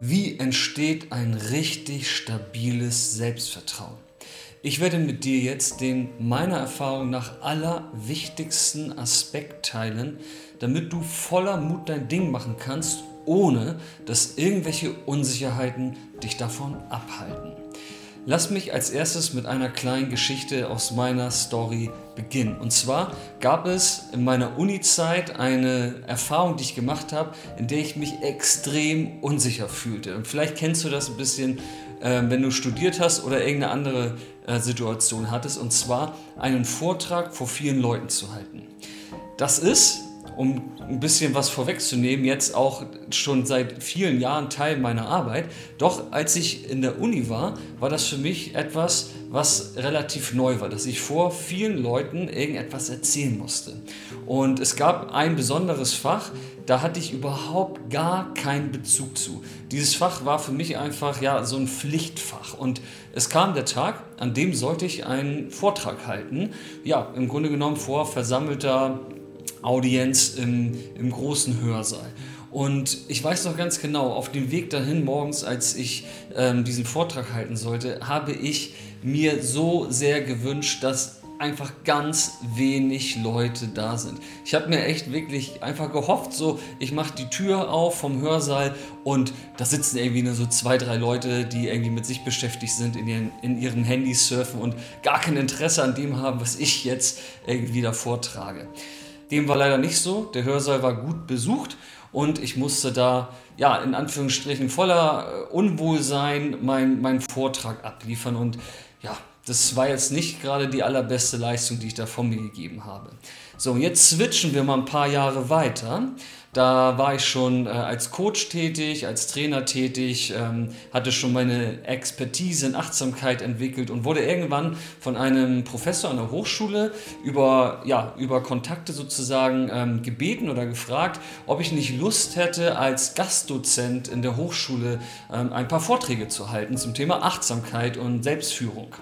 Wie entsteht ein richtig stabiles Selbstvertrauen? Ich werde mit dir jetzt den meiner Erfahrung nach allerwichtigsten Aspekt teilen, damit du voller Mut dein Ding machen kannst, ohne dass irgendwelche Unsicherheiten dich davon abhalten. Lass mich als erstes mit einer kleinen Geschichte aus meiner Story beginnen. Und zwar gab es in meiner Uni-Zeit eine Erfahrung, die ich gemacht habe, in der ich mich extrem unsicher fühlte. Und vielleicht kennst du das ein bisschen, äh, wenn du studiert hast oder irgendeine andere äh, Situation hattest. Und zwar einen Vortrag vor vielen Leuten zu halten. Das ist um ein bisschen was vorwegzunehmen, jetzt auch schon seit vielen Jahren Teil meiner Arbeit. Doch als ich in der Uni war, war das für mich etwas, was relativ neu war, dass ich vor vielen Leuten irgendetwas erzählen musste. Und es gab ein besonderes Fach, da hatte ich überhaupt gar keinen Bezug zu. Dieses Fach war für mich einfach ja so ein Pflichtfach und es kam der Tag, an dem sollte ich einen Vortrag halten. Ja, im Grunde genommen vor versammelter Audienz im, im großen Hörsaal. Und ich weiß noch ganz genau, auf dem Weg dahin morgens, als ich ähm, diesen Vortrag halten sollte, habe ich mir so sehr gewünscht, dass einfach ganz wenig Leute da sind. Ich habe mir echt wirklich einfach gehofft, so ich mache die Tür auf vom Hörsaal und da sitzen irgendwie nur so zwei, drei Leute, die irgendwie mit sich beschäftigt sind, in ihren, in ihren Handys surfen und gar kein Interesse an dem haben, was ich jetzt irgendwie da vortrage. Dem war leider nicht so. Der Hörsaal war gut besucht und ich musste da, ja, in Anführungsstrichen voller äh, Unwohlsein meinen mein Vortrag abliefern und ja, das war jetzt nicht gerade die allerbeste Leistung, die ich da von mir gegeben habe. So, jetzt switchen wir mal ein paar Jahre weiter. Da war ich schon äh, als Coach tätig, als Trainer tätig, ähm, hatte schon meine Expertise in Achtsamkeit entwickelt und wurde irgendwann von einem Professor an der Hochschule über, ja, über Kontakte sozusagen ähm, gebeten oder gefragt, ob ich nicht Lust hätte, als Gastdozent in der Hochschule ähm, ein paar Vorträge zu halten zum Thema Achtsamkeit und Selbstführung.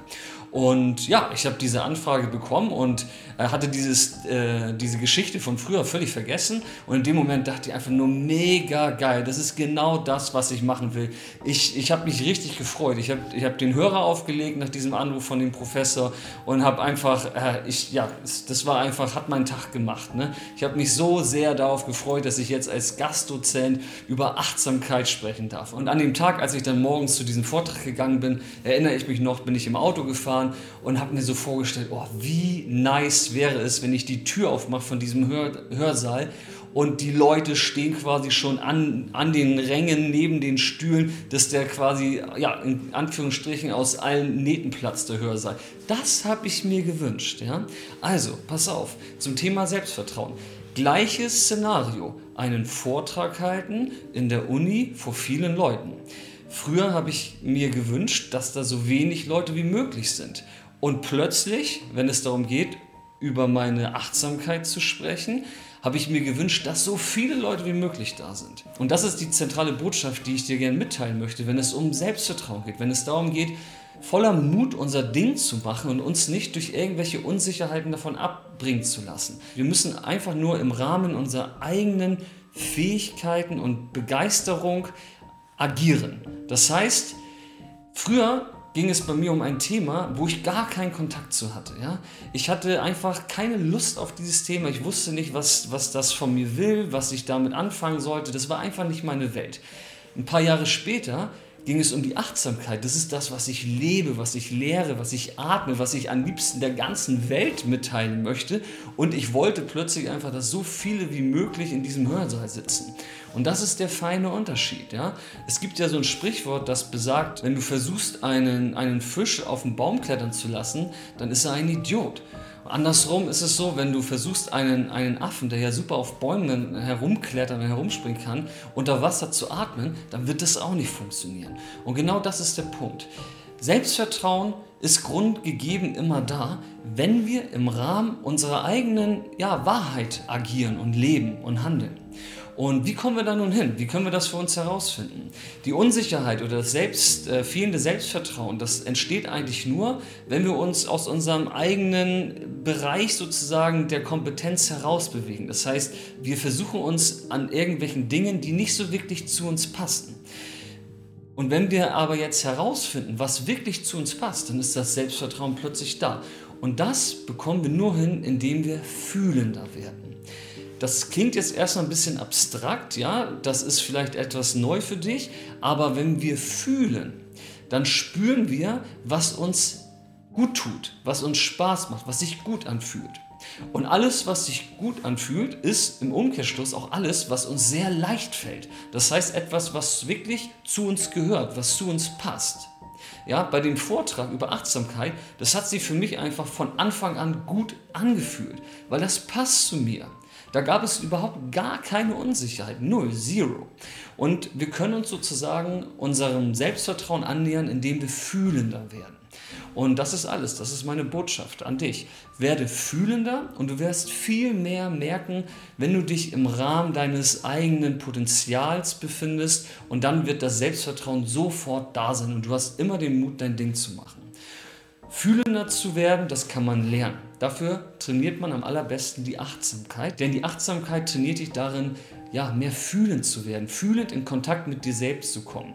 Und ja, ich habe diese Anfrage bekommen und äh, hatte dieses, äh, diese Geschichte von früher völlig vergessen. Und in dem Moment dachte ich einfach nur mega geil. Das ist genau das, was ich machen will. Ich, ich habe mich richtig gefreut. Ich habe ich hab den Hörer aufgelegt nach diesem Anruf von dem Professor und habe einfach, äh, ich, ja, das war einfach, hat meinen Tag gemacht. Ne? Ich habe mich so sehr darauf gefreut, dass ich jetzt als Gastdozent über Achtsamkeit sprechen darf. Und an dem Tag, als ich dann morgens zu diesem Vortrag gegangen bin, erinnere ich mich noch, bin ich im Auto gefahren gefahren und habe mir so vorgestellt, oh, wie nice wäre es, wenn ich die Tür aufmache von diesem Hör Hörsaal und die Leute stehen quasi schon an, an den Rängen neben den Stühlen, dass der quasi, ja, in Anführungsstrichen aus allen Nähten platzt, der Hörsaal. Das habe ich mir gewünscht. Ja? Also, pass auf, zum Thema Selbstvertrauen. Gleiches Szenario, einen Vortrag halten in der Uni vor vielen Leuten. Früher habe ich mir gewünscht, dass da so wenig Leute wie möglich sind. Und plötzlich, wenn es darum geht, über meine Achtsamkeit zu sprechen, habe ich mir gewünscht, dass so viele Leute wie möglich da sind. Und das ist die zentrale Botschaft, die ich dir gerne mitteilen möchte, wenn es um Selbstvertrauen geht, wenn es darum geht, voller Mut unser Ding zu machen und uns nicht durch irgendwelche Unsicherheiten davon abbringen zu lassen. Wir müssen einfach nur im Rahmen unserer eigenen Fähigkeiten und Begeisterung agieren. Das heißt, früher ging es bei mir um ein Thema, wo ich gar keinen Kontakt zu hatte. Ja? Ich hatte einfach keine Lust auf dieses Thema. Ich wusste nicht, was, was das von mir will, was ich damit anfangen sollte. Das war einfach nicht meine Welt. Ein paar Jahre später ging es um die Achtsamkeit. Das ist das, was ich lebe, was ich lehre, was ich atme, was ich am liebsten der ganzen Welt mitteilen möchte. Und ich wollte plötzlich einfach, dass so viele wie möglich in diesem Hörsaal sitzen. Und das ist der feine Unterschied. Ja? Es gibt ja so ein Sprichwort, das besagt, wenn du versuchst, einen, einen Fisch auf den Baum klettern zu lassen, dann ist er ein Idiot. Andersrum ist es so, wenn du versuchst, einen, einen Affen, der ja super auf Bäumen herumklettern und herumspringen kann, unter Wasser zu atmen, dann wird das auch nicht funktionieren. Und genau das ist der Punkt. Selbstvertrauen ist grundgegeben immer da, wenn wir im Rahmen unserer eigenen ja, Wahrheit agieren und leben und handeln. Und wie kommen wir da nun hin? Wie können wir das für uns herausfinden? Die Unsicherheit oder das Selbst, äh, fehlende Selbstvertrauen, das entsteht eigentlich nur, wenn wir uns aus unserem eigenen Bereich sozusagen der Kompetenz herausbewegen. Das heißt, wir versuchen uns an irgendwelchen Dingen, die nicht so wirklich zu uns passen. Und wenn wir aber jetzt herausfinden, was wirklich zu uns passt, dann ist das Selbstvertrauen plötzlich da. Und das bekommen wir nur hin, indem wir fühlender werden. Das klingt jetzt erstmal ein bisschen abstrakt, ja, das ist vielleicht etwas neu für dich, aber wenn wir fühlen, dann spüren wir, was uns gut tut, was uns Spaß macht, was sich gut anfühlt. Und alles, was sich gut anfühlt, ist im Umkehrschluss auch alles, was uns sehr leicht fällt. Das heißt etwas, was wirklich zu uns gehört, was zu uns passt. Ja, bei dem Vortrag über Achtsamkeit, das hat sich für mich einfach von Anfang an gut angefühlt, weil das passt zu mir. Da gab es überhaupt gar keine Unsicherheit, null, zero. Und wir können uns sozusagen unserem Selbstvertrauen annähern, indem wir fühlender werden. Und das ist alles, das ist meine Botschaft an dich. Werde fühlender und du wirst viel mehr merken, wenn du dich im Rahmen deines eigenen Potenzials befindest und dann wird das Selbstvertrauen sofort da sein und du hast immer den Mut, dein Ding zu machen. Fühlender zu werden, das kann man lernen. Dafür trainiert man am allerbesten die Achtsamkeit, denn die Achtsamkeit trainiert dich darin, ja, mehr fühlend zu werden, fühlend in Kontakt mit dir selbst zu kommen.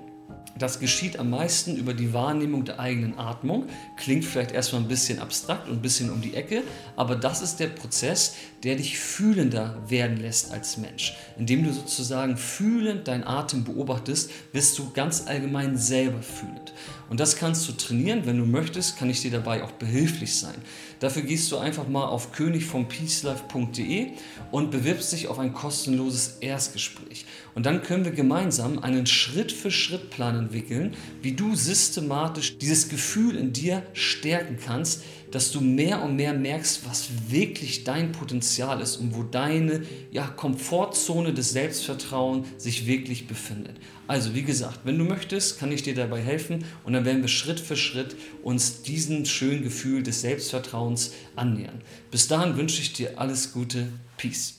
Das geschieht am meisten über die Wahrnehmung der eigenen Atmung. Klingt vielleicht erstmal ein bisschen abstrakt und ein bisschen um die Ecke, aber das ist der Prozess, der dich fühlender werden lässt als Mensch. Indem du sozusagen fühlend deinen Atem beobachtest, wirst du ganz allgemein selber fühlend. Und das kannst du trainieren. Wenn du möchtest, kann ich dir dabei auch behilflich sein. Dafür gehst du einfach mal auf königvompeacelife.de und bewirbst dich auf ein kostenloses Erstgespräch. Und dann können wir gemeinsam einen Schritt-für-Schritt-Plan entwickeln, wie du systematisch dieses Gefühl in dir stärken kannst, dass du mehr und mehr merkst, was wirklich dein Potenzial ist und wo deine ja, Komfortzone des Selbstvertrauens sich wirklich befindet. Also wie gesagt, wenn du möchtest, kann ich dir dabei helfen und dann werden wir Schritt für Schritt uns diesem schönen Gefühl des Selbstvertrauens annähern. Bis dahin wünsche ich dir alles Gute. Peace.